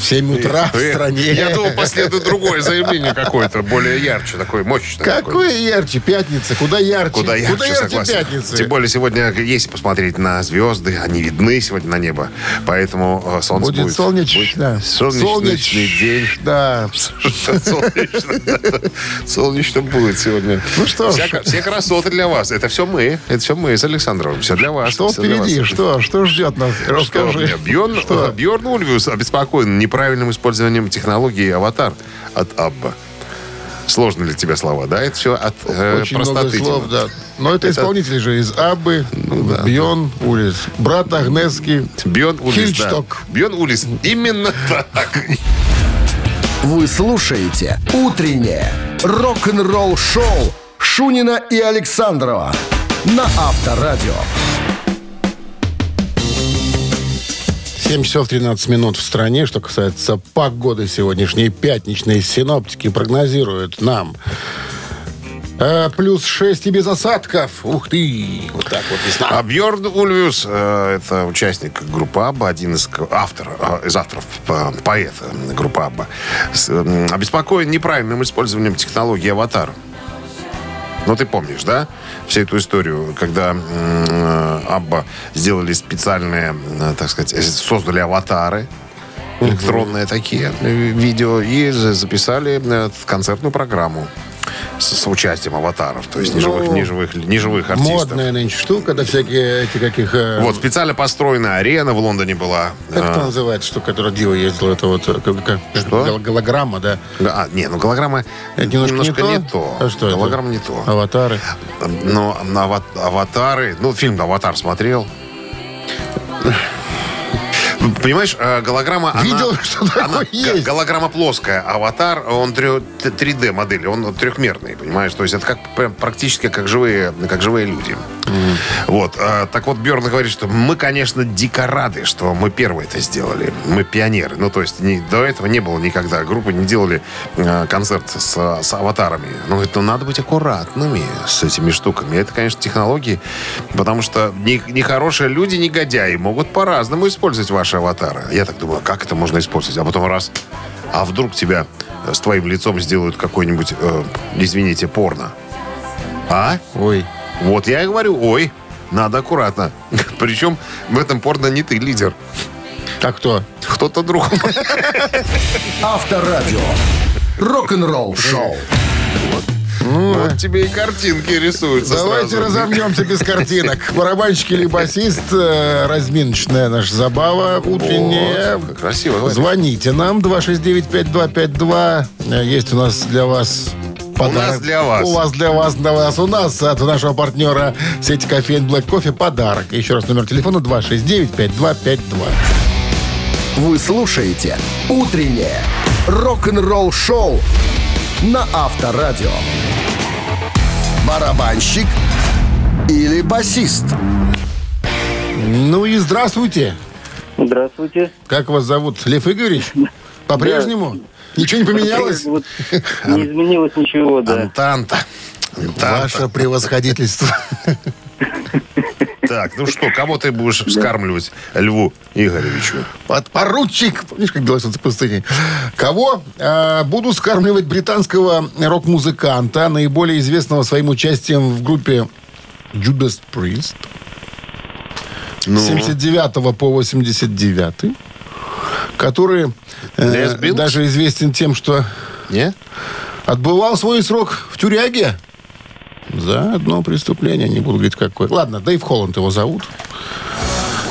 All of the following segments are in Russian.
7 утра в стране. Я думал, последует другое заявление какое-то, более ярче, такое мощное. Какое ярче? Пятница. Куда ярче? Куда ярче, Куда ярче пятницы? Тем более сегодня, если посмотреть на звезды, они видны сегодня на небо. Поэтому э, солнце Будет, будет... солнечно. Солнечный Солнеч- день. Да. Солнечно, будет сегодня. Ну что все красоты для вас. Это все мы. Это все мы с Александровым. Все для вас. Что впереди? Что? Что ждет нас? Расскажи. Бьорн, Что? Бьорн Ульвиус обеспокоен неправильным использованием технологии «Аватар» от Абба. Сложно ли тебе слова, да? Это все от э, Очень много простоты. слов, Дима. да. Но это, исполнитель же из Аббы, Ну Бьон Улис, брат Агнески. Бьон Улис, Хильчток. да. Бьон Улис. Именно так. Вы слушаете «Утреннее рок-н-ролл-шоу» Шунина и Александрова на Авторадио. 7 часов 13 минут в стране. Что касается погоды сегодняшней пятничной, синоптики прогнозируют нам э, плюс 6 и без осадков. Ух ты! Вот так вот весна. А Бьорн Ульвиус, э, это участник группы Абба, один из к- автор, э, из авторов, по- поэт э, группы Абба, с, м, обеспокоен неправильным использованием технологии «Аватар». Ну, ты помнишь, да, всю эту историю, когда э, Абба сделали специальные, э, так сказать, э, создали аватары, электронные такие видео, и за- записали концертную программу с, с участием аватаров, то есть неживых, Ну, неживых, неживых артистов. Модная нынче штука, да всякие эти каких... э, Вот, специально построенная арена в Лондоне была. Как это А, называется, что которая Дива ездила? Это вот э, как, как- Что? гол- голограмма, да? А, не, ну голограмма Это немножко, не, то? то. А что это? Голограмма не то. Аватары. Но на ава- аватары... Ну, фильм «Аватар» смотрел. Понимаешь, э, голограмма... она- Видел, что такое она- есть. Голограмма плоская. Аватар, он 3D модель, он трехмерный, понимаешь? То есть это как прям практически как живые, как живые люди. Вот. э, Так вот, Бьерн говорит, что мы, конечно, дико рады, что мы первые это сделали. Мы пионеры. Ну, то есть не- до этого не было никогда. Группы не делали э, концерт с, с аватарами. Ну, говорит, ну, надо быть аккуратными с этими штуками. Это, конечно, технологии, потому что не- нехорошие люди, негодяи, могут по-разному использовать ваши аватары. Я так думаю, как это можно использовать? А потом раз, а вдруг тебя э, с твоим лицом сделают какой-нибудь, э, извините, порно? А? Ой. Вот я и говорю, ой, надо аккуратно. Причем в этом порно не ты лидер. А кто? Кто-то другой. Авторадио. Рок-н-ролл-шоу. Вот тебе и картинки рисуются Давайте сразу. разомнемся без картинок. Барабанщик или басист, э, разминочная наша забава утренняя. Вот, красиво. Звоните нам 269-5252. Э, Есть у нас для вас подарок. нас для вас. У вас для вас, для вас. У нас от нашего партнера сети кофеин Black Кофе подарок. Еще раз номер телефона 269-5252. Вы слушаете «Утреннее рок-н-ролл-шоу» на Авторадио. Барабанщик или басист? Ну и здравствуйте. Здравствуйте. Как вас зовут? Лев Игоревич? По-прежнему? Ничего не поменялось? Вот не изменилось ничего, да. Антанта. Антанта. Ваше превосходительство. Так, ну что, кого ты будешь скармливать Льву Игоревичу? Подпоручик. Помнишь, как делается в пустыне? Кого? А, буду скармливать британского рок-музыканта, наиболее известного своим участием в группе Judas Priest. Ну, С 79 по 89 который э, даже известен тем, что не? отбывал свой срок в тюряге за одно преступление. Не буду говорить, какое. Ладно, Дэйв Холланд его зовут.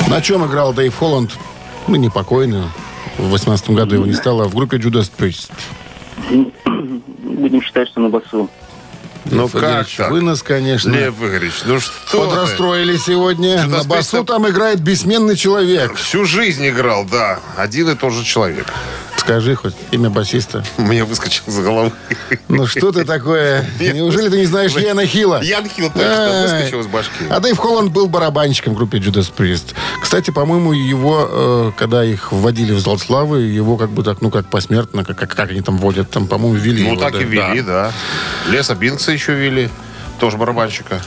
На чем играл Дэйв Холланд? Ну, непокойный. В 18 году его не стало в группе Judas Priest. Будем считать, что на басу. Ну как так? Вы нас, конечно, Лев Игоревич, ну что ты? подрастроили сегодня. Judas На басу Priest- там играет бессменный человек. Всю жизнь играл, да. Один и тот же человек. Скажи хоть имя басиста. Мне выскочил за головы. Ну что ты такое? Неужели ты не знаешь Яна Хилла? Ян Хилл Ай. выскочил из башки. А Дэйв Холланд был барабанщиком в группе Judas Priest. Кстати, по-моему, его, э, когда их вводили в зал славы, его как бы так, ну, как посмертно, как, как, как они там вводят, там, по-моему, ввели Ну, его, так да. и вели, да. Леса Бинкса еще вели. Тоже барабанщика.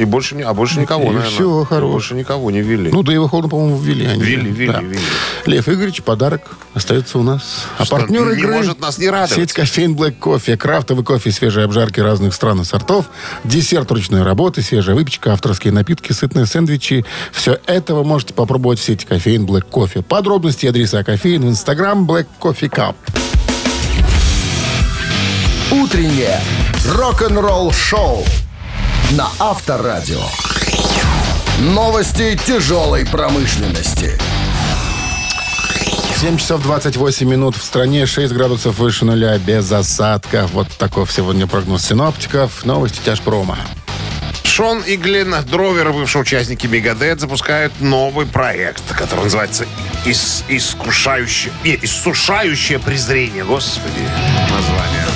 И больше, а больше никого, И наверное. всё, И хорош. Больше никого не вели. Ну, Дэйва Холланда, по-моему, ввели они. Ввели, ввели, Да. ввели. Лев Игоревич, подарок остается у нас. А Что, партнер не игры... может нас не радовать. Сеть кофеин Black Кофе. Крафтовый кофе, свежие обжарки разных стран и сортов. Десерт ручной работы, свежая выпечка, авторские напитки, сытные сэндвичи. Все это вы можете попробовать в сети кофеин Black Кофе. Подробности и адреса кофеин в инстаграм Black Coffee Cup. Утреннее рок-н-ролл-шоу на Авторадио. Новости тяжелой промышленности. 7 часов 28 минут в стране, 6 градусов выше нуля, без осадков. Вот таков сегодня прогноз синоптиков. Новости тяжпрома. Шон и Глен Дровер, бывшие участники Мегадет, запускают новый проект, который называется «Ис- «Искушающее...» Не, «Иссушающее презрение». Господи, название.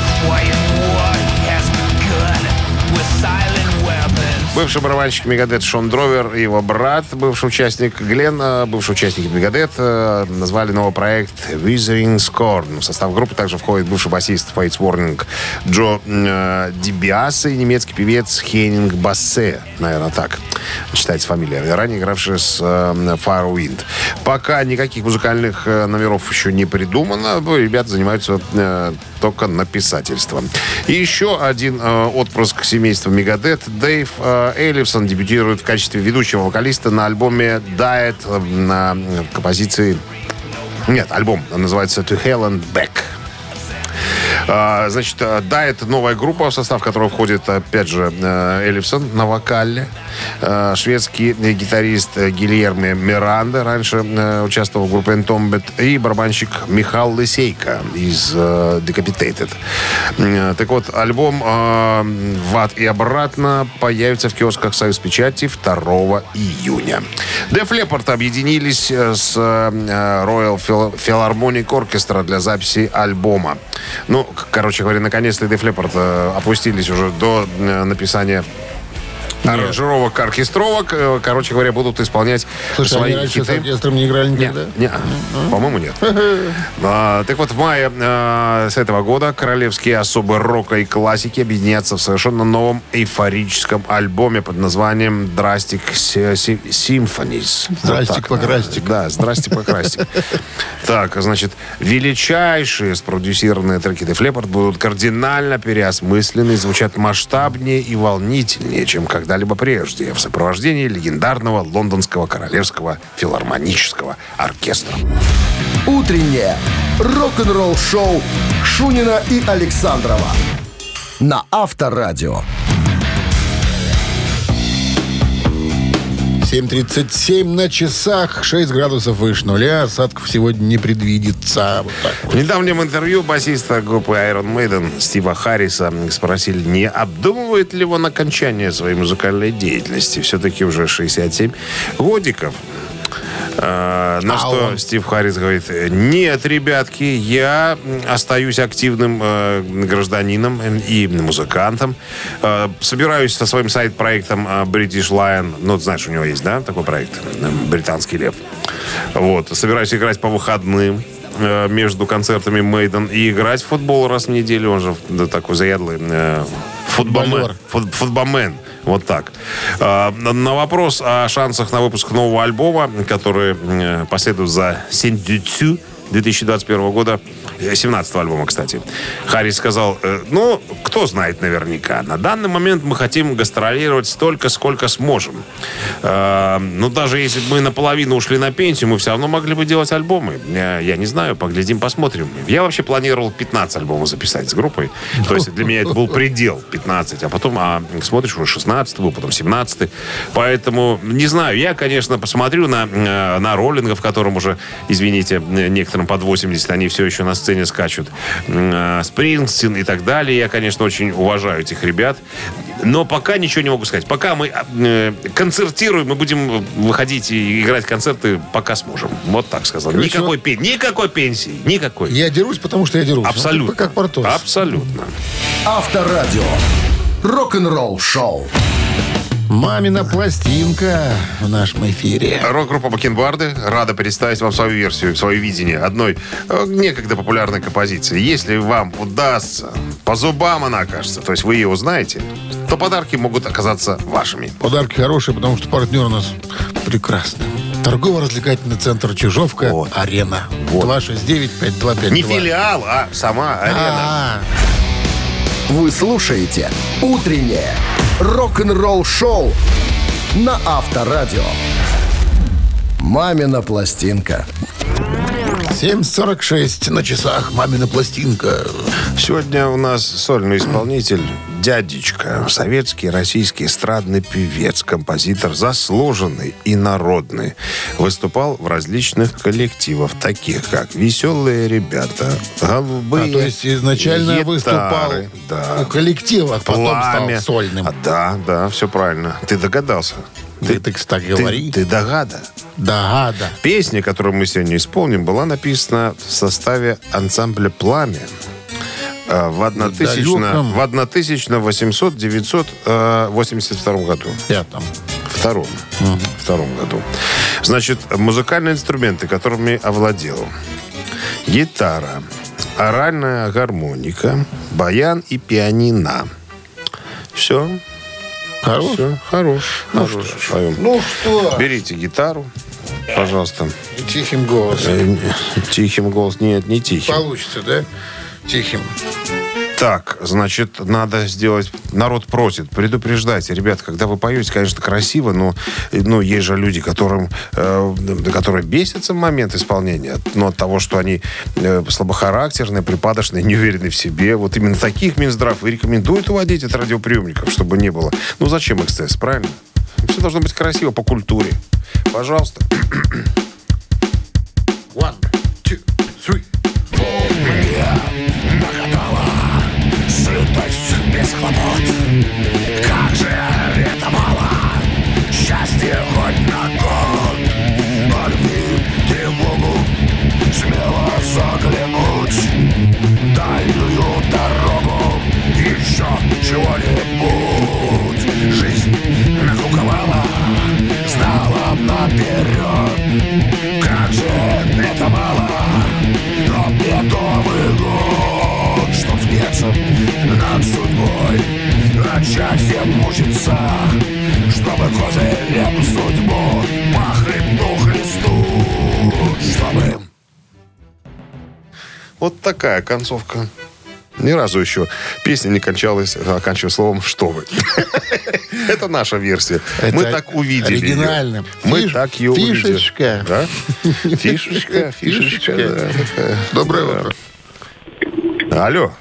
Бывший барабанщик Мегадет Шон Дровер и его брат, бывший участник Глен, э, бывший участник Мегадет, э, назвали новый проект Withering Scorn. В состав группы также входит бывший басист Fates Warning Джо э, Дибиас и немецкий певец Хеннинг Бассе. Наверное, так читается фамилия. Ранее игравший с э, Firewind. Пока никаких музыкальных э, номеров еще не придумано. Ну, Ребята занимаются э, только написательством. И еще один э, отпрыск семейства Мегадет, Дэйв э, Эллифсон, дебютирует в качестве ведущего вокалиста на альбоме Diet э, на композиции... Нет, альбом называется To Hell and Back. А, Значит, э, да, это новая группа, в состав которой входит, опять же, э, Эллифсон на вокале, э, шведский гитарист Гильерме Миранда, раньше участвовал в группе Entombed, и барабанщик Михаил Лысейко из Decapitated. Так вот, альбом «В ад и обратно» появится в киосках «Союз Печати» 2 июня. Def Leppard объединились с Royal Phil- Philharmonic Orchestra для записи альбома. Ну, короче говоря, наконец-то Def Leppard э, опустились уже до э, написания аранжировок, оркестровок. Э, Короче говоря, будут исполнять Слушай, свои они раньше с хиты. оркестром не играли никогда? не, по-моему, нет. А, так вот, в мае а, с этого года королевские особы рока и классики объединятся в совершенно новом эйфорическом альбоме под названием «Drastic Sy- Symphonies». Вот Здрастик, так, покрастик. Да, «Здрасте, покрастик». Так, значит, величайшие спродюсированные треки Def Leppard будут кардинально переосмыслены, звучат масштабнее и волнительнее, чем когда-либо прежде, в сопровождении легендарного лондонского королевского филармонического оркестра. Утреннее рок-н-ролл-шоу Шунина и Александрова на Авторадио. 7.37 на часах, 6 градусов выше нуля, осадков сегодня не предвидится. Вот вот. В недавнем интервью басиста группы Iron Maiden Стива Харриса спросили, не обдумывает ли он окончание своей музыкальной деятельности. Все-таки уже 67 годиков. А, на А что он? Стив Харрис говорит, нет, ребятки, я остаюсь активным э, гражданином и музыкантом. Э, собираюсь со своим сайт-проектом э, British Lion. Ну, ты знаешь, у него есть, да, такой проект? э, Британский лев. Вот. Собираюсь играть по выходным э, между концертами Мейден и играть в футбол раз в неделю. Он же да, такой заядлый э. Футболер. Фут- футболмен. Вот так. А, на- вопрос о шансах на выпуск нового альбома, который э, последует за Синдюцю 2021 года, 17 альбома, кстати. Харрис сказал, э, ну, кто знает наверняка. На данный момент мы хотим гастролировать столько, сколько сможем. Э, Ну, даже если бы мы наполовину ушли на пенсию, мы все равно могли бы делать альбомы. Я, я не знаю, поглядим, посмотрим. Я вообще планировал 15 альбомов записать с группой. То есть для меня это был предел 15. А потом а, смотришь, уже 16 был, потом 17 Поэтому, не знаю, я, конечно, посмотрю на, э, на роллингов, которым уже, извините, некоторым под 80, они все еще на сцене скачут. Э, Спрингстин и так далее. Я, конечно, очень уважаю этих ребят. Но пока ничего не могу сказать. Пока мы э, концертируем, мы будем выходить и играть концерты, пока сможем. Вот так сказал. Короче, Никакой, пен- никакой пенсии. Никакой. Я дерусь, потому что я дерусь. Абсолютно. Ну, Как Портос. Абсолютно. Авторадио. Рок-н-ролл шоу. Мамина пластинка в нашем эфире. Рок-группа Бакенбарды рада представить вам свою версию, свое видение одной э, некогда популярной композиции. Если вам удастся, по зубам она окажется, то есть вы ее узнаете, то подарки могут оказаться вашими. Подарки хорошие, потому что партнер у нас прекрасный. Торгово-развлекательный центр Чижовка. Вот. Арена. Вот. 269-5252. Не филиал, а сама арена. А, Вы слушаете «Утреннее рок-н-ролл-шоу» на Авторадио. «Мамина пластинка». 7.46 на часах. Мамина пластинка. Сегодня у нас сольный исполнитель дядечка, советский, российский эстрадный певец, композитор, заслуженный и народный. Выступал в различных коллективах, таких как «Веселые ребята», «Голубые А, то есть изначально гитары», выступал да, у коллектива, потом «Пламя». стал сольным. А, да, да, все правильно. Ты догадался. Ты, так так Ты, говори. ты догада. Да, да. Песня, которую мы сегодня исполним, была написана в составе ансамбля «Пламя». э, В 1000, далеком. в 1800-982 году. Я там. Втором. Втором году. Значит, музыкальные инструменты, которыми овладел. Гитара, оральная гармоника, баян и пианино. Все. Хорош? Все. Хорош. Хорош. Поем. Ну что? Берите гитару, пожалуйста. Тихим голосом. Э, Тихим голос. Нет, не тихим. Получится, да? Тихим. Так, значит, надо сделать... Народ просит, предупреждайте. Ребят, когда вы поете, конечно, красиво, но ну, есть же люди, которым, э, которые бесятся в момент исполнения. Но от того, что они э, слабохарактерные, припадочные, неуверенные в себе. Вот именно таких Минздрав и рекомендует уводить от радиоприемников, чтобы не было. Ну, зачем эксцесс, правильно? Все должно быть красиво по культуре. Пожалуйста. One, чего-нибудь Жизнь накуковала Знала наперед Как же это мало? Но медовый год Чтоб сбиться над судьбой. Начать всем мучиться Чтобы козырем судьбу По хребту хлесту Чтобы Вот такая концовка. Ни разу еще песня не кончалась, оканчивая словом «что вы». Это наша версия. Мы так увидели оригинально. Мы так ее увидели. фишечка. Да? Фишечка, фишечка. Доброе утро. Алло.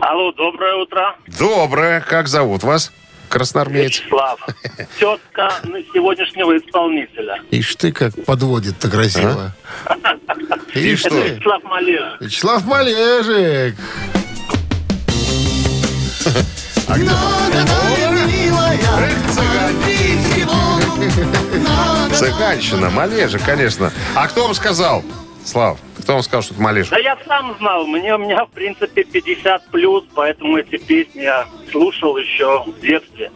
Алло, доброе утро. Доброе. Как зовут вас? Красноармеец. Вячеслав. Тетка на сегодняшнего исполнителя. Ишь ты как подводит-то красиво. Ишь что? Вячеслав Малежик. Вячеслав Малежик. Цыганщина, Малежа, конечно. А кто вам сказал, Слав, кто вам сказал, что это Малежа? Да я сам знал, мне у меня в принципе 50 плюс, поэтому эти песни я слушал еще в детстве.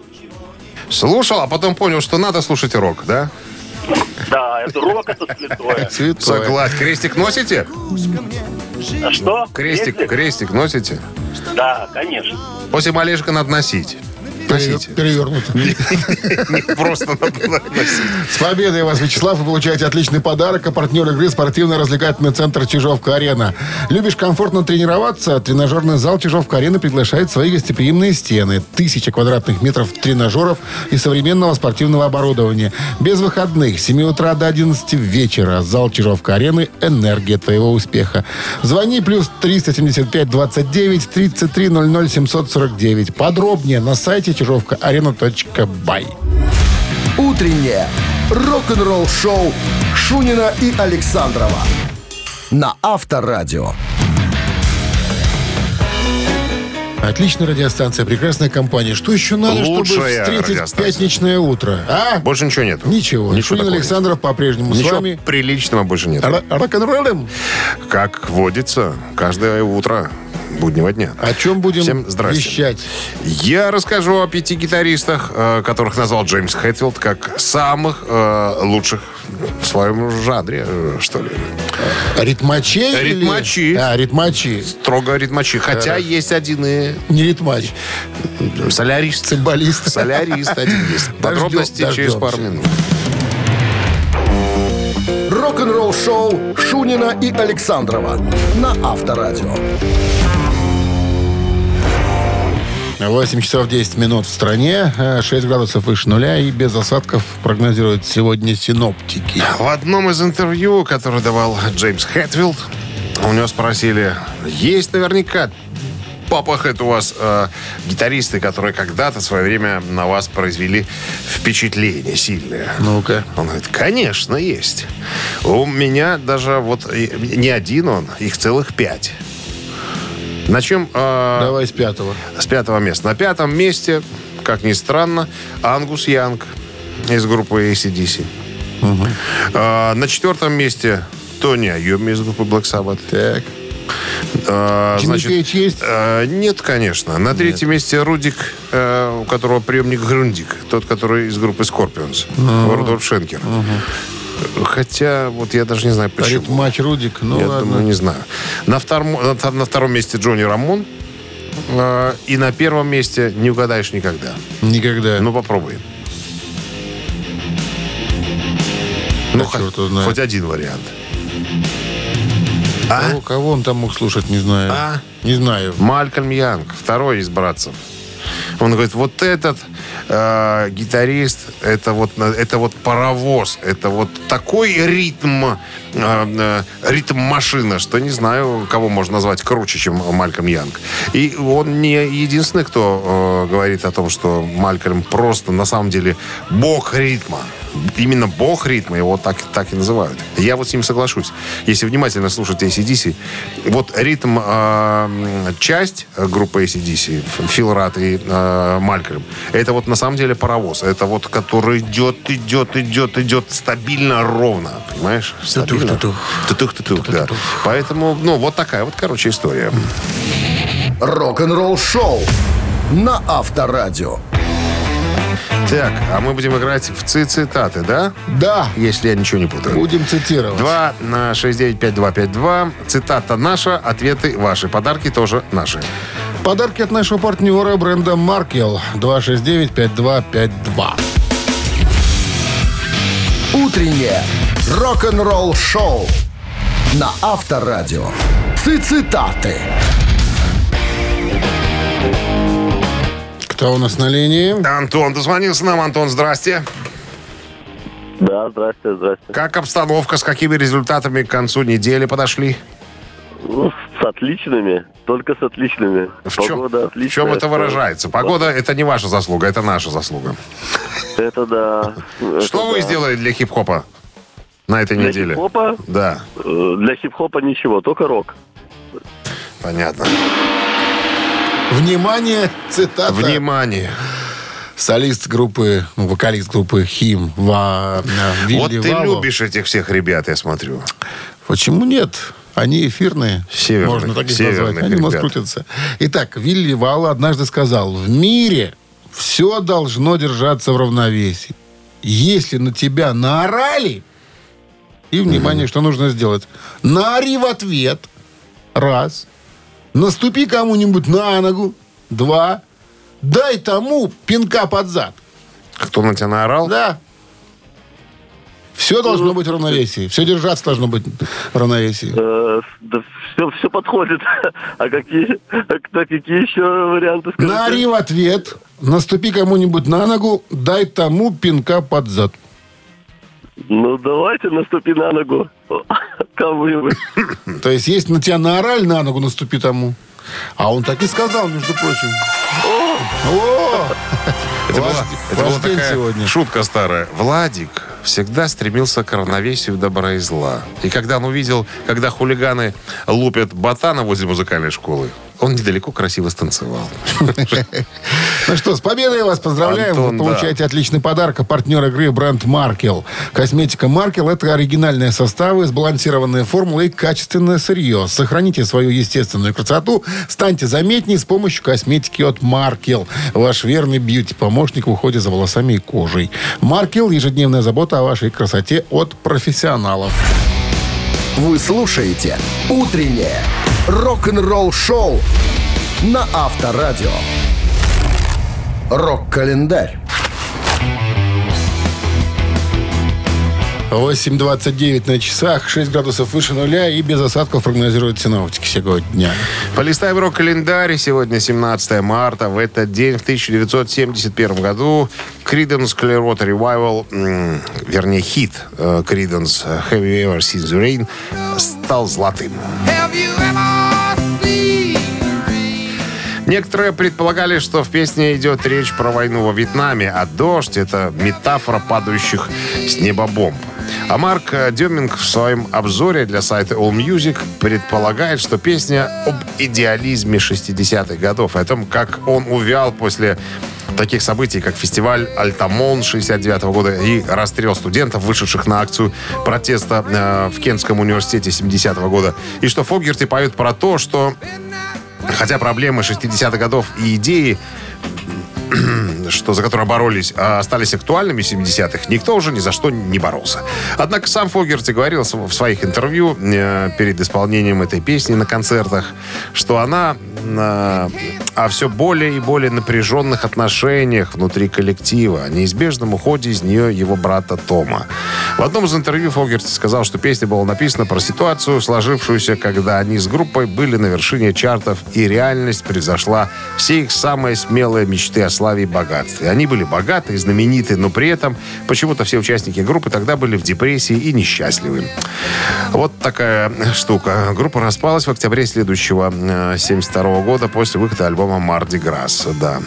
Слушал, а потом понял, что надо слушать рок, да? Да, это рок, это святое. Святой. Согласен. Крестик носите? А что? Крестик, Крестик? крестик носите? Да, конечно. После Малежика надо носить. Носите. Перевернуто. Не просто надо носить. С победой вас, Вячеслав, вы получаете отличный подарок. А партнер игры спортивно-развлекательный центр Чижовка-Арена. Любишь комфортно тренироваться? Тренажерный зал Чижовка-Арена приглашает свои гостеприимные стены. Тысяча квадратных метров тренажеров и современного спортивного оборудования. Без выходных. С 7 утра до 11 вечера. Зал Чижовка-Арены – энергия твоего успеха. Звони плюс 375 29 33 00 749. Подробнее на сайте чижовкаарена.бай. «Утреннее рок-н-ролл-шоу» Шунина и Александрова на Авторадио. Отличная радиостанция, прекрасная компания. Что еще надо, чтобы Лучшая встретить радиостанция. пятничное утро? А? Больше ничего нету. Ничего. Ничего Шунин Александров по-прежнему нет. с Ничего вами. приличного больше нет. Ро- Рок-н-роллем? Как водится, каждое утро буднего дня. О чем будем Всем вещать? Я расскажу о пяти гитаристах, э, которых назвал Джеймс Хэтфилд как самых э, лучших в своем жанре, э, что ли. Ритмачей? или- Ритмачи. А, ритмачи. Строго ритмачи. Хотя есть один и Не ритмач. солярист. Цимбалист. Солярист один есть. Подробности через дождемся. пару минут. Рок-н-ролл шоу Шунина и Александрова на Авторадио. 8 часов 10 минут в стране, э, 6 градусов выше нуля и без осадков прогнозируют сегодня синоптики. В одном из интервью, которое давал Джеймс Хэтфилд, у него спросили, есть наверняка Папа Хэт у вас э, гитаристы, которые когда-то в свое время на вас произвели впечатление сильное. Ну-ка. Он говорит, конечно, есть. У меня даже вот не один он, их целых пять. На чем... э, Давай с пятого. с пятого места. На пятом месте, как ни странно, Ангус Янг из группы ACDC. А, на четвертом месте Тони Айоми из группы Black Sabbath. Так. А, Пейдж есть? а, нет, конечно. На третьем месте Рудик, э, у которого приемник Грундик. Тот, который из группы Scorpions. Рудольф Шенкер. Хотя, вот я даже не знаю, почему. Ритмач Рудик. Ну я ладно. думаю, не знаю. На втором, на, на втором месте Джонни Рамон. Э, и на первом месте не угадаешь никогда. Никогда. Ну, попробуй. Ну, хоть, хоть один вариант. А? Кого, кого он там мог слушать, не знаю. А? Не знаю. Малькольм Янг, второй из братцев. Он говорит, вот этот э, гитарист, это вот, это вот паровоз, это вот такой ритм, э, э, ритм машина, что не знаю, кого можно назвать круче, чем Малькольм Янг. И он не единственный, кто э, говорит о том, что Малькольм просто на самом деле бог ритма. Именно бог ритма, его так, так и называют. Я вот с ним соглашусь. Если внимательно слушать ACDC, вот ритм, э, часть группы ACDC, Фил Рат и э, Малькольм, это вот на самом деле паровоз. Это вот который идет, идет, идет, идет стабильно, ровно. Понимаешь? Стабильно. Тутух-тутух, да. Поэтому, ну, вот такая вот, короче, история. Рок-н-ролл шоу на Авторадио. Так, а мы будем играть в цитаты, да? Да. Если я ничего не путаю. Будем цитировать. 2 на 695252. Цитата наша, ответы ваши. Подарки тоже наши. Подарки от нашего партнера бренда Маркел. 269-5252. Утреннее рок-н-ролл шоу на Авторадио. Цитаты. Кто у нас на линии? Антон дозвонился нам. Антон, здрасте. Да, здрасте, здрасте. Как обстановка, с какими результатами к концу недели подошли? Ну, с отличными, только с отличными. В чем, Погода в отличная. чем это выражается? Погода – это не ваша заслуга, это наша заслуга. Это да. Что это вы да. сделали для хип-хопа на этой Для неделе? хип-хопа? Да, Э, Для хип-хопа ничего, только рок. понятно. Внимание, цитата. Внимание. Солист группы, ну, вокалист группы Хим. Ва, э, Вилли Вот ты Вало. любишь этих всех ребят, я смотрю. Почему нет? Они эфирные. Северных- Можно так их назвать. Они у нас ребят. крутятся. Итак, Вилли Вало однажды сказал, в мире все должно держаться в равновесии. Если на тебя наорали, и, внимание, что нужно сделать? Наори в ответ. Раз. Наступи кому-нибудь на ногу. Два. Дай тому пинка под зад. Кто на тебя наорал? Да. Все должно быть в равновесии. Все держаться должно быть в равновесии. Э, Да все, все подходит. А какие, а кто- какие еще варианты скажите? Наори в ответ, наступи кому-нибудь на ногу, дай тому пинка под зад. Ну, давайте наступи на ногу. Кому-нибудь. То есть, если на тебя наорали на ногу, наступи тому. А он так и сказал, между прочим. О! Это была, это ваш была такая сегодня. шутка старая. Владик, всегда стремился к равновесию добра и зла. И когда он увидел, когда хулиганы лупят ботана возле музыкальной школы, он недалеко красиво станцевал. Ну что, с победой вас поздравляем. Вы получаете отличный подарок. Партнер игры бренд Маркел. Косметика Маркел – это оригинальные составы, сбалансированные формулы и качественное сырье. Сохраните свою естественную красоту, станьте заметнее с помощью косметики от Маркел. Ваш верный бьюти-помощник в уходе за волосами и кожей. Маркел – ежедневная забота о вашей красоте от профессионалов. Вы слушаете «Утреннее рок-н-ролл-шоу» на Авторадио. Рок-календарь. 8.29 на часах, 6 градусов выше нуля и без осадков прогнозируют синоптики сегодня. Полистаем рок-календарь. Сегодня 17 марта. В этот день, в 1971 году, Creedence Clearwater Revival, м, вернее, хит э, Creedence Have You Ever Seen the Rain стал золотым. Некоторые предполагали, что в песне идет речь про войну во Вьетнаме, а дождь — это метафора падающих с неба бомб. А Марк Деминг в своем обзоре для сайта AllMusic предполагает, что песня об идеализме 60-х годов, о том, как он увял после таких событий, как фестиваль «Альтамон» 69 года и расстрел студентов, вышедших на акцию протеста э, в Кентском университете 70 года. И что Фогерти поет про то, что Хотя проблемы 60-х годов и идеи, что за которые боролись, а остались актуальными в 70-х, никто уже ни за что не боролся. Однако сам Фогерти говорил в своих интервью э, перед исполнением этой песни на концертах, что она э, о все более и более напряженных отношениях внутри коллектива, о неизбежном уходе из нее его брата Тома. В одном из интервью Фогерти сказал, что песня была написана про ситуацию, сложившуюся, когда они с группой были на вершине чартов, и реальность превзошла все их самые смелые мечты о славе и богатстве. Они были богаты и знамениты, но при этом почему-то все участники группы тогда были в депрессии и несчастливы. Вот такая штука. Группа распалась в октябре следующего 72 года после выхода альбома «Марди Грасс». Да,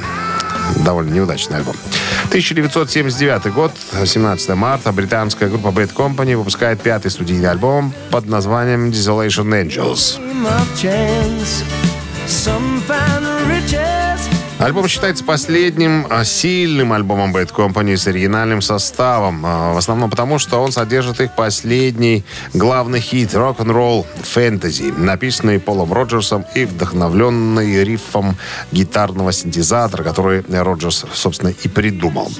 довольно неудачный альбом. 1979 год, 17 марта, британская группа Bad Company выпускает пятый студийный альбом под названием Desolation Angels. Альбом считается последним а, сильным альбомом Bad Company с оригинальным составом. а, В основном потому, что он содержит их последний главный хит рок-н-ролл фэнтези, написанный Полом Роджерсом и вдохновленный рифом гитарного синтезатора, который Роджерс, собственно, и придумал.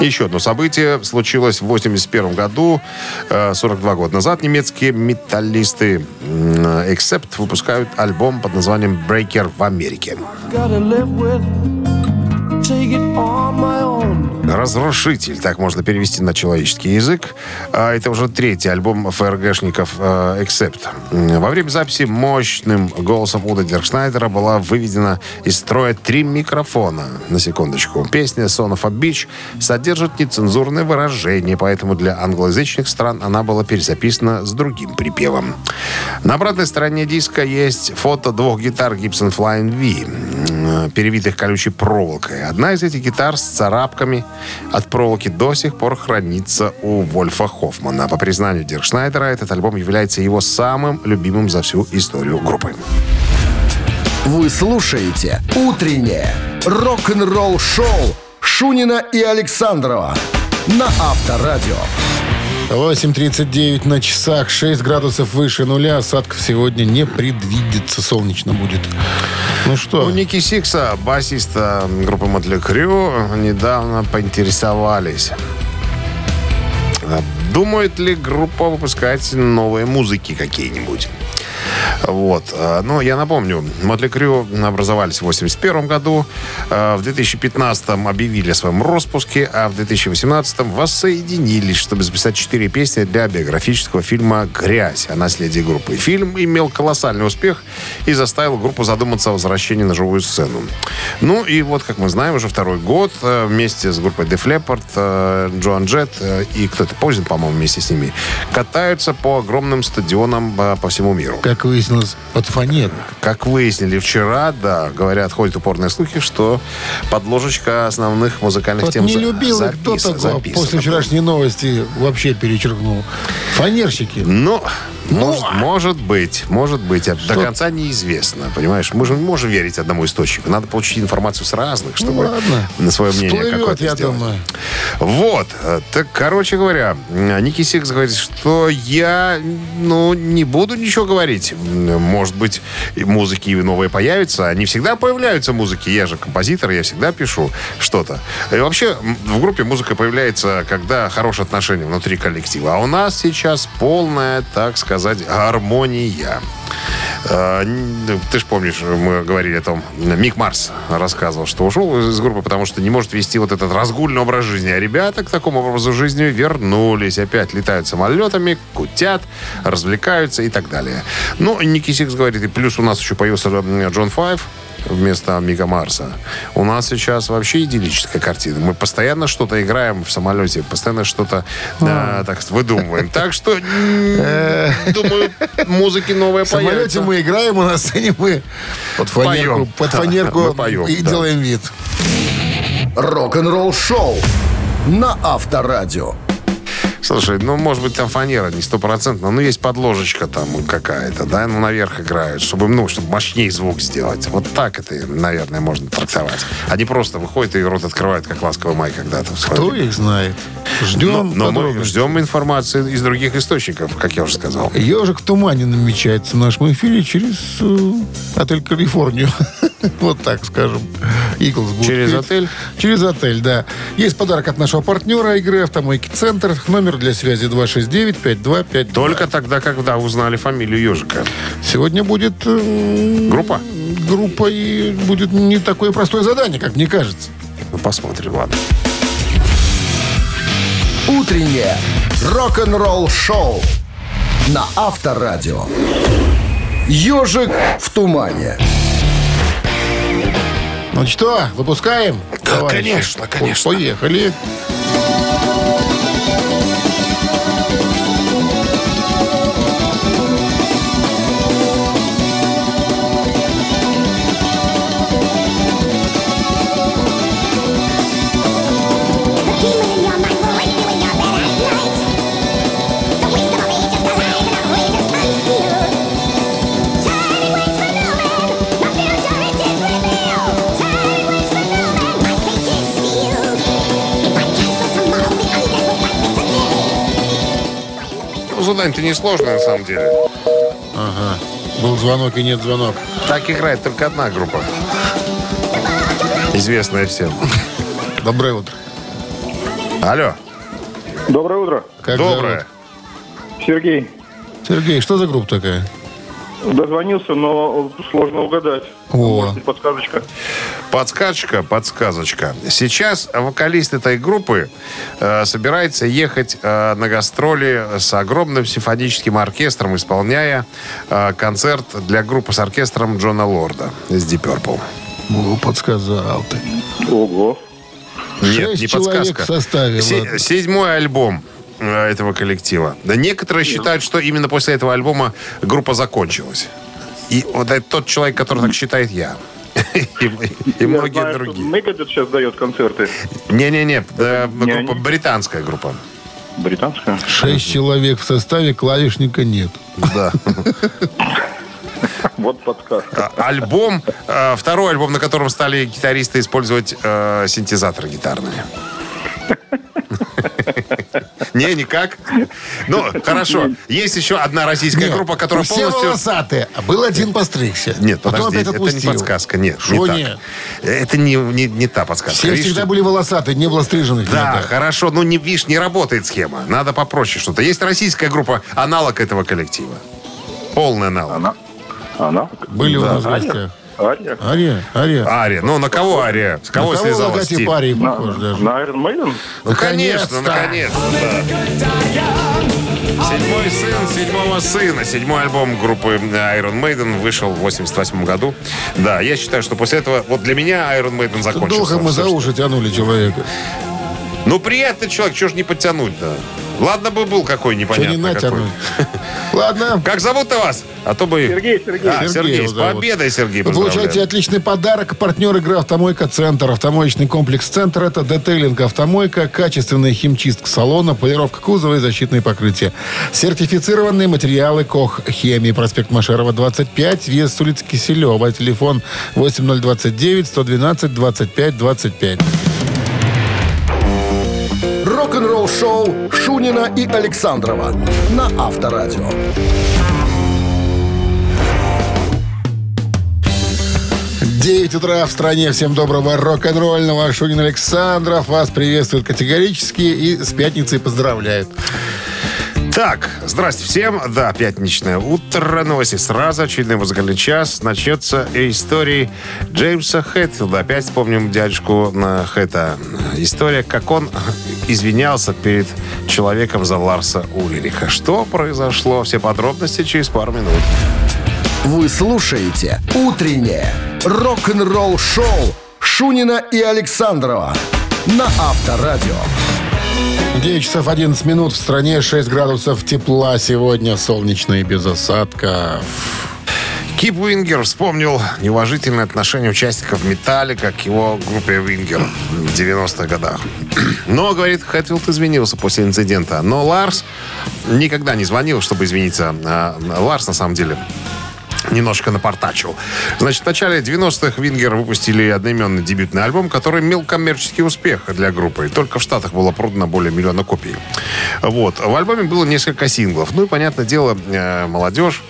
Еще одно событие случилось в 81 году, э, 42 года назад. Немецкие металлисты м, Accept выпускают альбом под названием Breaker в Америке. Разрушитель, так можно перевести на человеческий язык. А Это уже третий альбом ФРГшников э. М, Во время записи мощным голосом Уда Деркшнайдера была выведена из строя три микрофона. На секундочку. Песня Son of a Beach содержит нецензурное выражение, поэтому для англоязычных стран она была перезаписана с другим припевом. На обратной стороне диска есть фото двух гитар Gibson Flying V, перевитых колючей проволокой. Одна из этих гитар с царапками от проволоки до сих пор хранится у Вольфа Хоффмана. По признанию Диркшнайдера, этот альбом является его самым любимым за всю историю группы. Вы слушаете «Утреннее рок-н-ролл-шоу» Шунина и Александрова на Авторадио. 8.39 на часах, 6 градусов выше нуля. Осадков сегодня не предвидится. Солнечно будет. Ну что? У Ники Сикса, басиста группы Mötley Crüe, недавно поинтересовались, а думает ли группа выпускать новые музыки какие-нибудь. Вот. А, Ну, я напомню, Мотли Крю образовались в 81 году, а, в 2015 объявили о своем распуске, а в 2018 воссоединились, чтобы записать четыре песни для биографического фильма «Грязь» о наследии группы. Фильм имел колоссальный успех и заставил группу задуматься о возвращении на живую сцену. Ну и вот, как мы знаем, уже второй год э, вместе с группой Def Leppard, Джоан Джет и кто-то Позин, по-моему, вместе с ними, катаются по огромным стадионам по всему миру. Как выяснилось, под фанеру. Как выяснили вчера, да, говорят, ходят упорные слухи, что подложечка основных музыкальных Вот тем не любил их, кто запис- такого записана после вчерашней новости вообще перечеркнул. Фанерщики. Ну, Ну, может, может быть, может быть. Это до Что? конца неизвестно, понимаешь? Мы же не можем верить одному источнику. Надо получить информацию с разных, чтобы Ну, ладно. на свое мнение Всплывет, какое-то я сделать. думаю. Вот. э, Так, короче говоря, м, Ники Сикс говорит, что я, ну, не буду ничего говорить. Может быть, музыки новые появятся. Они всегда появляются, музыки. Я же композитор, я всегда пишу что-то. И вообще, в группе музыка появляется, когда хорошие отношения внутри коллектива. А у нас сейчас полная, так сказать, гармония. Э, н- Ты же помнишь, мы говорили о том, Мик Марс рассказывал, что ушел из группы, потому что не может вести вот этот разгульный образ жизни. А ребята к такому образу жизни вернулись. Опять летают самолетами, кутят, развлекаются и так далее. Ну, Ники Сикс говорит, и плюс у нас еще появился э, Джон Файв, вместо Мика Марса. У нас сейчас вообще идиллическая картина. Мы постоянно что-то играем в самолете, постоянно что-то А. так выдумываем. Так что, думаю, музыки новые В самолете мы играем, у на сцене мы под фанерку, под фанерку поем, и делаем вид. Рок-н-ролл шоу на Авторадио. Слушай, ну, может быть, там фанера не стопроцентно, но есть подложечка там какая-то, да, ну, наверх играют, чтобы, ну, чтобы мощнее звук сделать. Вот так это, наверное, можно трактовать. Они просто выходят и рот открывают, как ласковый май когда-то. Кто их знает? Но, Ждем но мы подробностей. ждем информации из других источников, как я уже сказал. Ежик в тумане намечается в нашем эфире через э, отель Калифорнию. вот так скажем. Иглс будет Через отель? Через отель, да. Есть подарок от нашего партнера игры «Автомойки Центр». Номер для связи 269-5252. Только тогда, когда узнали фамилию ежика. Сегодня будет... э, Группа? Группа и будет не такое простое задание, как мне кажется. Ну, посмотрим, ладно. Утреннее рок-н-ролл шоу на Авторадио. Ежик в тумане. Ну что, выпускаем? товарищи? конечно, конечно. Поехали. Today. Задание-то несложное, на самом деле. Ага. Был звонок и нет звонок. Так играет только одна группа. Известная всем. Доброе утро. Алло. Доброе утро. Как Доброе. зовут? Сергей. Сергей, что за группа такая? Дозвонился, но сложно угадать. О. Может подсказочка. Подсказочка, подсказочка. Сейчас вокалист этой группы э, собирается ехать э, на гастроли с огромным симфоническим оркестром, исполняя э, концерт для группы с оркестром Джона Лорда из Deep Purple. Ну, подсказал ты. Ого. Шесть человек в составе, Се- седьмой альбом э, этого коллектива. Да некоторые считают, что именно после этого альбома группа закончилась. И вот это тот человек, который так считает я. И, многие другие. Megadeth сейчас дает концерты. Не-не-не, да, Не группа, британская группа. Британская. Шесть человек в составе, клавишника нет. Да. Вот подсказка. А, Альбом, э, второй альбом, на котором стали гитаристы использовать э, синтезаторы гитарные. Не, никак. Ну, хорошо. Есть еще одна российская группа, которая все полностью... волосатые, а был один постригся. Нет, подожди, это не подсказка. Нет, не так. Это не, не, не та подсказка. Все всегда были волосатые, не было стриженных. Да, хорошо. Ну, не, видишь, не работает схема. Надо попроще что-то. Есть российская группа, аналог этого коллектива. Полный аналог. Она? Она? Были у нас в гостях. Ария? Ария, Ария. Ария. Ну, на кого Ария? С кого На кого связалась логотип? Арии На, похож даже? на Iron Maiden? Ну, конечно, Наконец-то. Седьмой сын седьмого сына. Седьмой альбом группы Iron Maiden вышел в 88 году. Да, я считаю, что после этого, вот для меня Iron Maiden закончился. Долго мы за уши тянули человека. Ну, приятный человек, чего ж не подтянуть-то? Ладно бы был какой Что непонятно не какой. Ладно. Как зовут-то вас? А то бы... Сергей, Сергей. А, Сергей Сергей, с победой, Сергей, Вы получаете отличный подарок. Партнер игры «Автомойка Центр». Автомоечный комплекс «Центр» — это детейлинг «Автомойка», качественная химчистка салона, полировка кузова и защитные покрытия. Сертифицированные материалы «Кох Хемии». Проспект Машерова, 25, вес с улицы Киселева. Телефон 8029 112 25 25. Рок-н-ролл шоу Шунина и Александрова на Авторадио. 9 утра в стране. Всем доброго рок-н-ролльного. Шунин Александров вас приветствует категорически и с пятницей поздравляет. Так, здрасте всем. Да, пятничное утро. Новости сразу. Очередной музыкальный час. Начнется истории Джеймса Хэтфилда. Опять вспомним дядюшку на Хэта. История, как он извинялся перед человеком за Ларса Ульриха. Что произошло? Все подробности через пару минут. Вы слушаете «Утреннее рок-н-ролл-шоу» Шунина и Александрова на Авторадио. 9 часов 11 минут. В стране 6 градусов тепла сегодня. Солнечно и без осадков. Кип Уингер вспомнил неуважительное отношение участников «Metallica» к его группе «Winger» в 90-х годах. Но, говорит, Хэтфилд извинился после инцидента. Но Ларс никогда не звонил, чтобы извиниться. А Ларс, на самом деле, немножко напортачил. Значит, в начале 90-х Вингер выпустили одноименный дебютный альбом, который имел коммерческий успех для группы. Только в Штатах было продано более миллиона копий. Вот. В альбоме было несколько синглов. Ну и, понятное дело, э, молодежь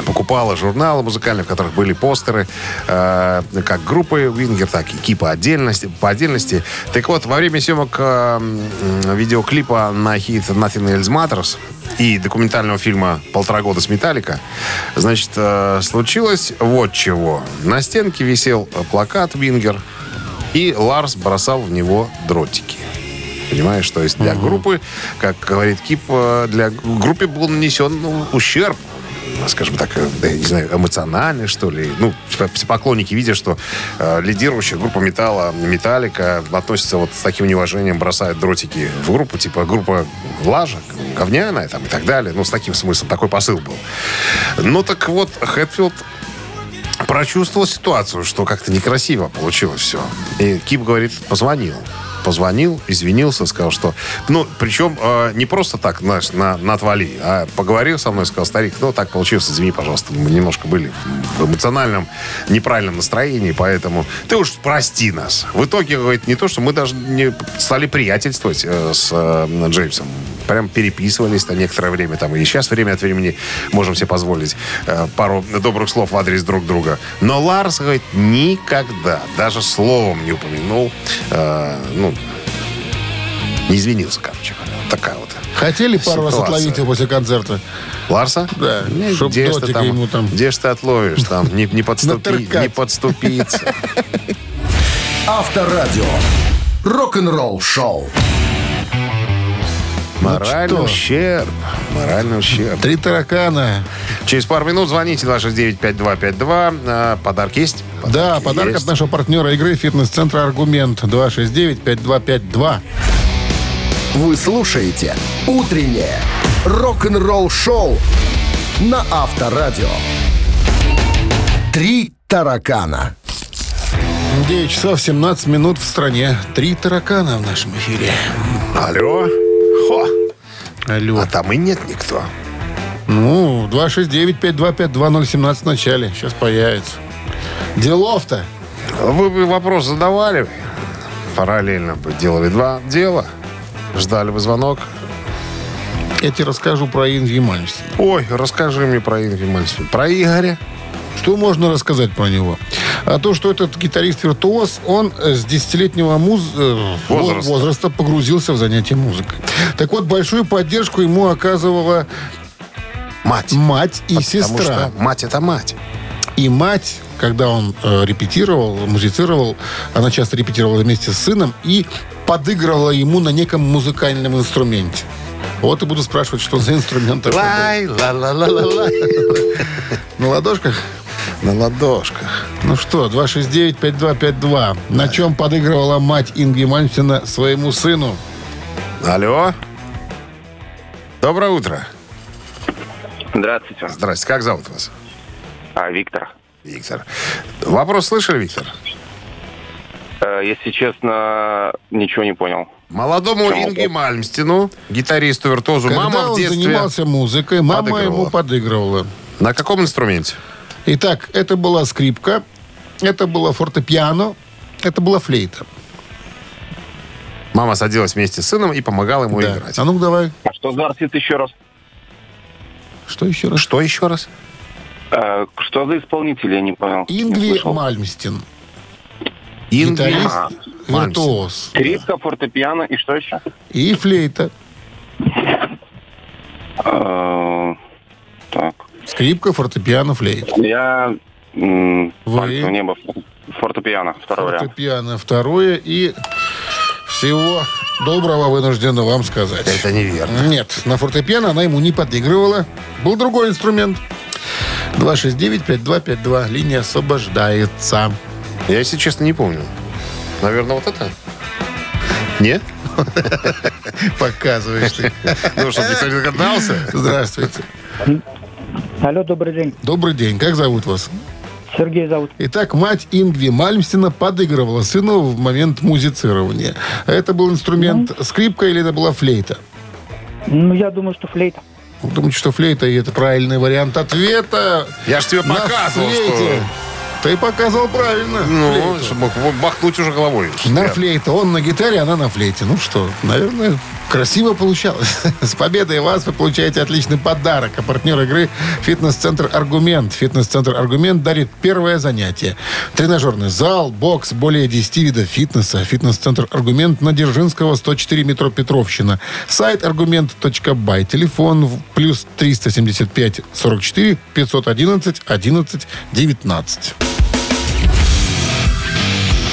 покупала журналы музыкальные, в которых были постеры э, как группы Вингер, так и Кипа отдельности, по отдельности. Так вот, во время съемок э, видеоклипа на хит Nothing Else Matters и документального фильма «Полтора года с Metallica», значит, э, случилось вот чего. На стенке висел э, плакат Вингер, и Ларс бросал в него дротики. Понимаешь, то есть для группы, как говорит Кип, э, для группе был нанесен ну, ущерб скажем так, э, не знаю, эмоциональный, что ли. Ну, типа, все поклонники видят, что э, лидирующая группа металла, металлика, относится вот с таким неуважением, бросают дротики в группу, типа группа лажа, говняная там и так далее. Ну, с таким смыслом, такой посыл был. Ну, так вот, Хэтфилд прочувствовал ситуацию, что как-то некрасиво получилось все. И Кип говорит, позвонил. Позвонил, извинился, сказал, что... Ну, причем э, не просто так, знаешь, на, на отвали, а поговорил со мной, сказал, старик, ну, так получилось, извини, пожалуйста, мы немножко были в эмоциональном неправильном настроении, поэтому ты уж прости нас. В итоге, говорит, не то, что мы даже не стали приятельствовать э, с э, Джеймсом. Прям переписывались на некоторое время там. И сейчас время от времени можем себе позволить э, пару добрых слов в адрес друг друга. Но Ларс, говорит, никогда, даже словом не упомянул, э, ну, не извинился, короче Такая вот. Хотели пару раз отловить его после концерта? Ларса? Да, Не, чтоб где ж ты там, ему там. Где ж ты отловишь там? Не, не, подступи, не подступиться. Авторадио. Рок-н-ролл шоу. Моральный что? ущерб. Моральный ущерб. Три таракана. Через пару минут звоните 269-5252. А, Подарки есть? Да, подарок есть. от нашего партнера игры «Фитнес-центр Аргумент» 269-5252. Вы слушаете «Утреннее рок-н-ролл шоу» на Авторадио. Три таракана. 9 часов 17 минут в стране. Три таракана в нашем эфире. Алло. Хо. Алло. А там и нет никто. Ну, 269-5252-017 в начале. Сейчас появится. Делов-то. Вы бы вопрос задавали. Параллельно бы делали два дела. Ждали бы звонок. Я тебе расскажу про Инги Мальмстена. Ой, расскажи мне про Инги Мальцева. Про Игоря. Что можно рассказать про него? А то, что этот гитарист-виртуоз, он э, с десятилетнего муз... э, Возраста. возраста погрузился в занятие музыкой. Так вот, большую поддержку ему оказывала Мать. мать и Потому сестра. что мать это мать. И мать, когда он э, репетировал, музицировал, она часто репетировала вместе с сыном и подыгрывала ему на неком музыкальном инструменте. Вот и буду спрашивать, что за инструмент такой. Лай, ла ла ла ла ла На ладошках? На ладошках. Ну что, 269-5252. На чем подыгрывала мать Инги Мальмстина своему сыну? Алло. Доброе утро. Здравствуйте. Здрасте. Как зовут вас? А, Виктор. Виктор. Вопрос слышали, Виктор? Э, если честно, ничего не понял. Молодому Чему? Инги Мальмстину, гитаристу, виртуозу, Когда мама в он детстве... занимался музыкой, мама подыгрывала. ему подыгрывала. На каком инструменте? Итак, это была скрипка, это было фортепиано, это была флейта. Мама садилась вместе с сыном и помогала ему Да. играть. А ну давай. А что за артист еще раз? Что еще раз? Что еще раз? Э, что за исполнитель, я не понял. Не Ингви слышал. Мальмстин. Гитарист, А, виртуоз. Скрипка, фортепиано и что еще? И флейта. Э, так. Скрипка, фортепиано, флейта. Я... м, Вы? пальцев не было. Фортепиано, вариант. Фортепиано второе и всего доброго вынуждена вам сказать. Это неверно. Нет, на фортепиано она ему не подыгрывала. Был другой инструмент. 269-5252. Линия освобождается. Я, если честно, не помню. Наверное, вот это? Нет? Показываешь ты. Ну, чтобы никто не догадался. Здравствуйте. Алло, добрый день. Добрый день. Как зовут вас? Сергей зовут. Итак, мать Ингви Мальмстина подыгрывала сыну в момент музицирования. Это был инструмент скрипка или это была флейта? Ну, я думаю, что флейта. Думаете, что флейта и это правильный вариант ответа? Я ж тебе На показывал, флейте. что... Ты показывал правильно. Ну, Флейту. чтобы бахнуть уже головой. На флейте. Он на гитаре, она на флейте. Ну что, наверное, красиво получалось. С победой вас вы получаете отличный подарок. А партнер игры «Фитнес-центр Аргумент». «Фитнес-центр Аргумент» дарит первое занятие. Тренажерный зал, бокс, более 10 видов фитнеса. «Фитнес-центр Аргумент» на Дзержинского, 104 метро Петровщина. Сайт аргумент.бай. Телефон плюс 375 44 511 11 19.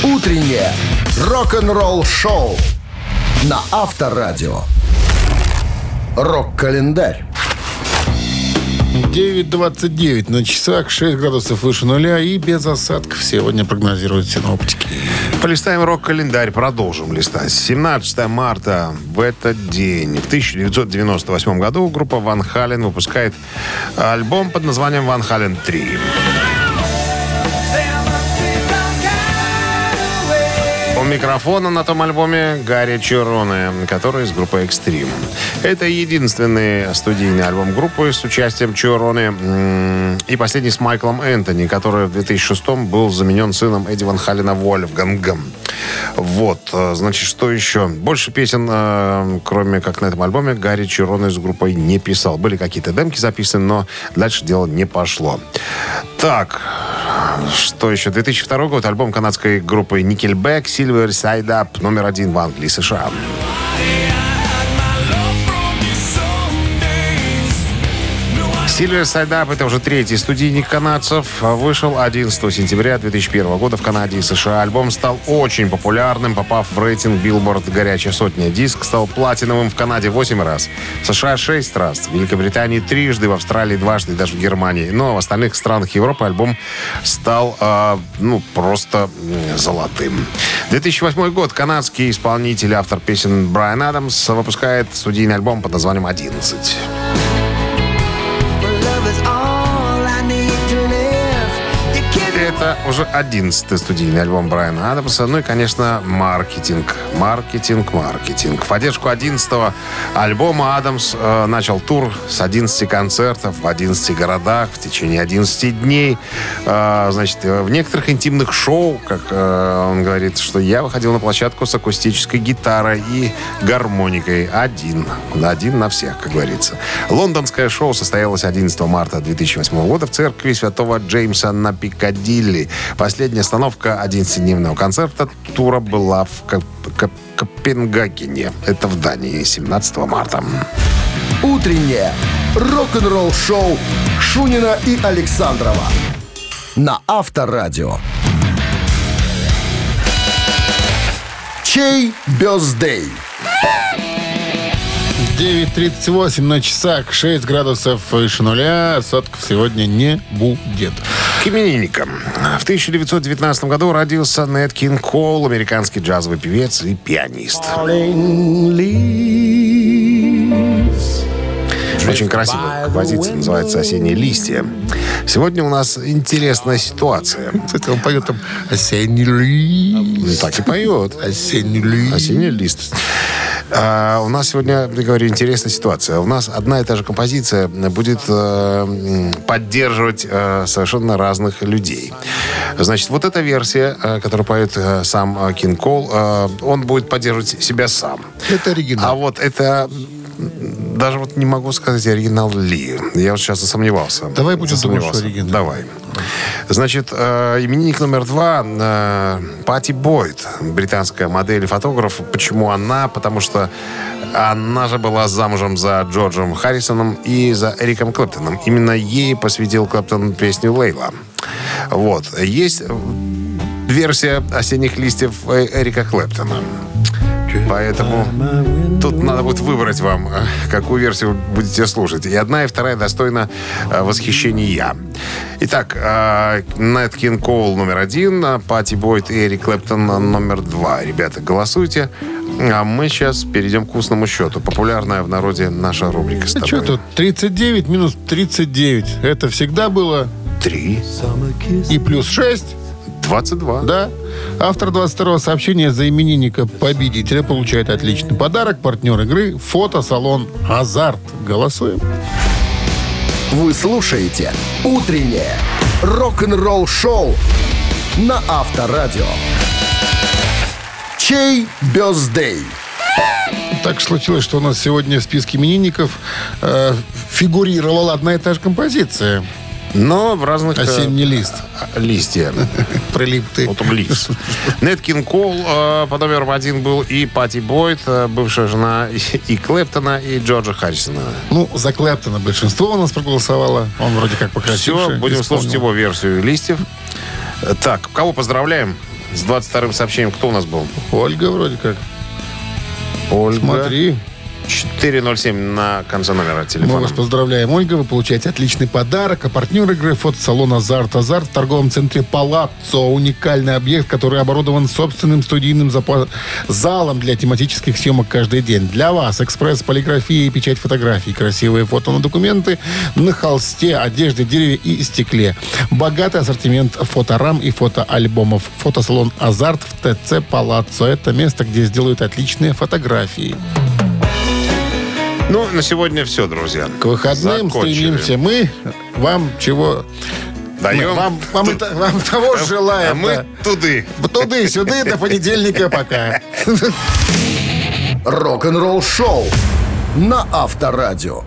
Утреннее рок-н-ролл-шоу на Авторадио. Рок-календарь. 9.29 на часах, 6 градусов выше нуля и без осадков сегодня прогнозируют синоптики. Полистаем рок-календарь, продолжим листать. 17 марта в этот день, в 1998 году, группа Ван Хален выпускает альбом под названием «Ван Хален 3». Микрофона на том альбоме Гарри Чироне, который из группы Extreme. Это единственный студийный альбом группы с участием Чироне и последний с Майклом Энтони, который в 2006 был заменен сыном Эдди Ван Халена Вольфгангом. Вот, э, значит, что еще? Больше песен, э, кроме как на этом альбоме, Гарри Чироне с группой не писал. Были какие-то демки записаны, но дальше дело не пошло. Так, что еще? 2002 год. Альбом канадской группы Nickelback Silver Side Up номер один в Англии, США. Silver Side Up это уже третий студийник канадцев. Вышел 11 сентября 2001 года в Канаде и США. Альбом стал очень популярным, попав в рейтинг Billboard «Горячая сотня». Диск стал платиновым в Канаде 8 раз, в США 6 раз, в Великобритании трижды, в Австралии дважды, даже в Германии. Но в остальных странах Европы альбом стал э, ну, просто золотым. 2008 год. Канадский исполнитель, автор песен Брайан Адамс выпускает студийный альбом под названием «11». Это уже одиннадцатый студийный альбом Брайана Адамса. Ну и, конечно, маркетинг. Маркетинг, маркетинг. В поддержку 11 альбома Адамс э, начал тур с 11 концертов в 11 городах в течение 11 дней. Э, значит, э, в некоторых интимных шоу, как э, он говорит, что я выходил на площадку с акустической гитарой и гармоникой. Один. Один на всех, как говорится. Лондонское шоу состоялось 11 марта 2008 года в церкви святого Джеймса на Пикадилли. Последняя остановка 11-дневного концерта тура была в Коп- Коп- Копенгагене. Это в Дании 17 марта. Утреннее рок-н-ролл-шоу Шунина и Александрова на Авторадио. Чей бездей? 9.38 на часах, 6 градусов выше нуля. Осадков сегодня не будет. К именинникам. В 1919 году родился Нед Кинг Коул, американский джазовый певец и пианист. Очень красивая композиция, называется «Осенние листья». Сегодня у нас интересная ситуация. Кстати, он поет там «Осенний лист». Так и поет. «Осенний лист». Осенний лист. А, у нас сегодня, я говорю, интересная ситуация. У нас одна и та же композиция будет э, поддерживать э, совершенно разных людей. Значит, вот эта версия, э, которую поет э, сам э, Кинг Кол, э, он будет поддерживать себя сам. Это оригинал. А вот это даже вот не могу сказать, оригинал ли. Я вот сейчас засомневался. Давай будем думать, что оригинал. Давай. Значит, э, именинник номер два э, Пати Бойд, британская модель и фотограф. Почему она? Потому что она же была замужем за Джорджем Харрисоном и за Эриком Клэптоном. Именно ей посвятил Клэптон песню «Лейла». Вот. Есть версия «Осенних листьев» э, Эрика Клэптона. Поэтому тут надо будет выбрать вам, э, какую версию будете слушать. И одна, и вторая достойна э, восхищения. Итак, Нэт Кинг Коул номер один, а Пати Бойт и Эрик Клэптон номер два. Ребята, голосуйте. А мы сейчас перейдем к устному счету. Популярная в народе наша рубрика с А что тобой. тут? 39 минус 39. Это всегда было. Три. И плюс 6. 22. Да. Автор 22-го сообщения за именинника победителя получает отличный подарок. Партнер игры – фотосалон «Азарт». Голосуем. Вы слушаете «Утреннее рок-н-ролл-шоу» на Авторадио. Чей бездей? Так случилось, что у нас сегодня в списке именинников э, фигурировала одна и та же композиция. Но в разных... э, «Осенний лист». Листья. Прилип ты. Вот облиз. Нед Кинг Кол э, по номеру один был и Пати Бойт, э, бывшая жена и, Клэптона, и Джорджа Харрисона. Ну, за Клэптона большинство у нас проголосовало. Он вроде как покрасивше. Все, будем исполнил. слушать его версию листьев. Так, кого поздравляем с 22-м сообщением? Кто у нас был? Ольга вроде как. Ольга. Смотри. 407 на конце номера Мы телефона. вас поздравляем, Ольга. Вы получаете отличный подарок. А партнер игры фотосалон «Азарт». «Азарт» в торговом центре «Палаццо». Уникальный объект, который оборудован собственным студийным залом для тематических съемок каждый день. Для вас экспресс, полиграфия и печать фотографий. Красивые фото на документы на холсте, одежде, дереве и стекле. Богатый ассортимент фоторам и фотоальбомов. Фотосалон «Азарт» в ТЦ «Палаццо». Это место, где сделают отличные фотографии. Ну, на сегодня все, друзья. К выходным Закончили. стремимся мы. Вам чего? Даем. Мы вам, вам, это- вам того А желаем. мы туды. да. Туды-сюды, до понедельника пока. Рок-н-ролл-шоу на Авторадио.